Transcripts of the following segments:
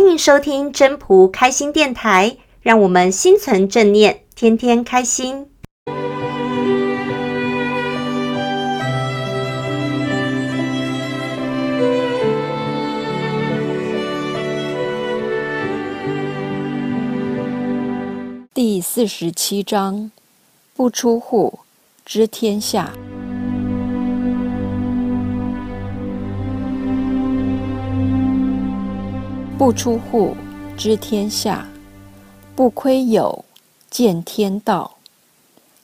欢迎收听真仆开心电台，让我们心存正念，天天开心。第四十七章：不出户，知天下。不出户，知天下；不窥牖，见天道。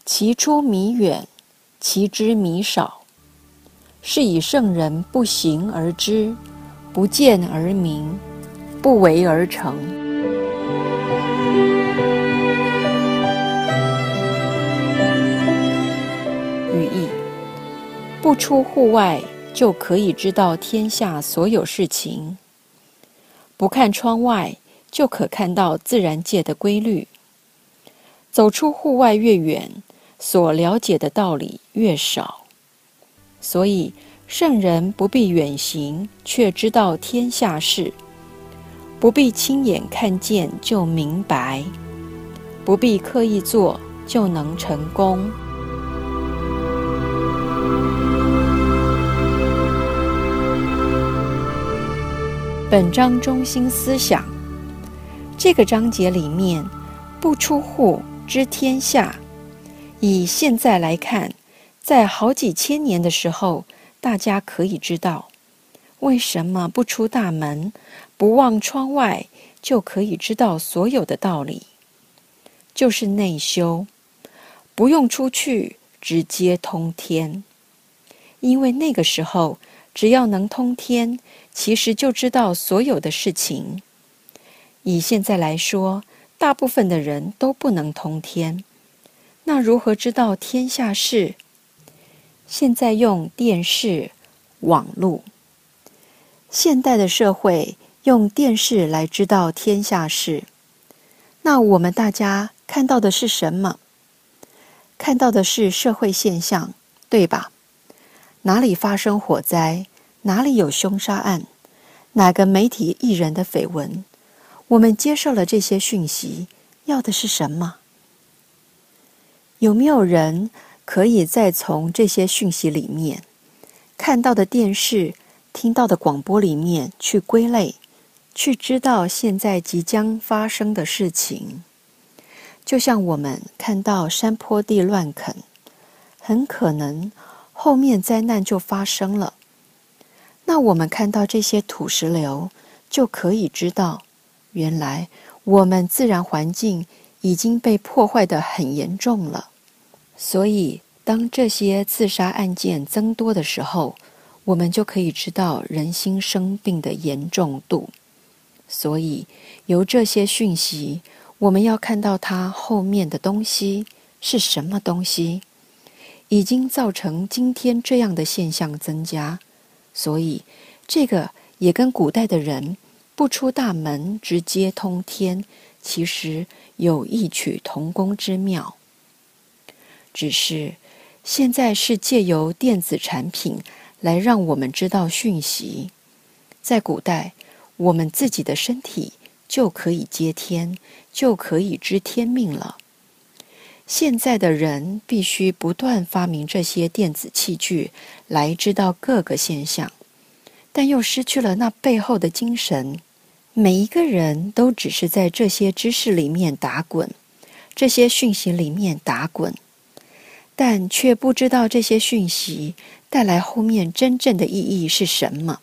其出弥远，其知弥少。是以圣人不行而知，不见而明，不为而成。语义：不出户外，就可以知道天下所有事情。不看窗外，就可看到自然界的规律。走出户外越远，所了解的道理越少。所以，圣人不必远行，却知道天下事；不必亲眼看见就明白；不必刻意做就能成功。本章中心思想，这个章节里面“不出户，知天下”。以现在来看，在好几千年的时候，大家可以知道，为什么不出大门，不望窗外，就可以知道所有的道理，就是内修，不用出去，直接通天。因为那个时候，只要能通天。其实就知道所有的事情。以现在来说，大部分的人都不能通天，那如何知道天下事？现在用电视、网络。现代的社会用电视来知道天下事，那我们大家看到的是什么？看到的是社会现象，对吧？哪里发生火灾？哪里有凶杀案？哪个媒体艺人的绯闻？我们接受了这些讯息，要的是什么？有没有人可以再从这些讯息里面看到的电视、听到的广播里面去归类，去知道现在即将发生的事情？就像我们看到山坡地乱垦，很可能后面灾难就发生了。那我们看到这些土石流，就可以知道，原来我们自然环境已经被破坏得很严重了。所以，当这些自杀案件增多的时候，我们就可以知道人心生病的严重度。所以，由这些讯息，我们要看到它后面的东西是什么东西，已经造成今天这样的现象增加。所以，这个也跟古代的人不出大门直接通天，其实有异曲同工之妙。只是现在是借由电子产品来让我们知道讯息，在古代，我们自己的身体就可以接天，就可以知天命了。现在的人必须不断发明这些电子器具来知道各个现象，但又失去了那背后的精神。每一个人都只是在这些知识里面打滚，这些讯息里面打滚，但却不知道这些讯息带来后面真正的意义是什么。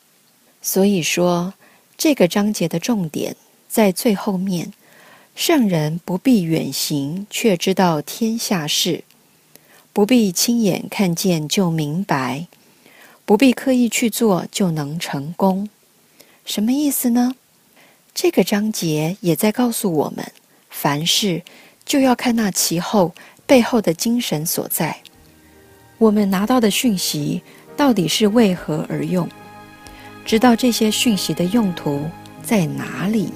所以说，这个章节的重点在最后面。圣人不必远行，却知道天下事；不必亲眼看见就明白；不必刻意去做就能成功。什么意思呢？这个章节也在告诉我们：凡事就要看那其后背后的精神所在。我们拿到的讯息到底是为何而用？知道这些讯息的用途在哪里？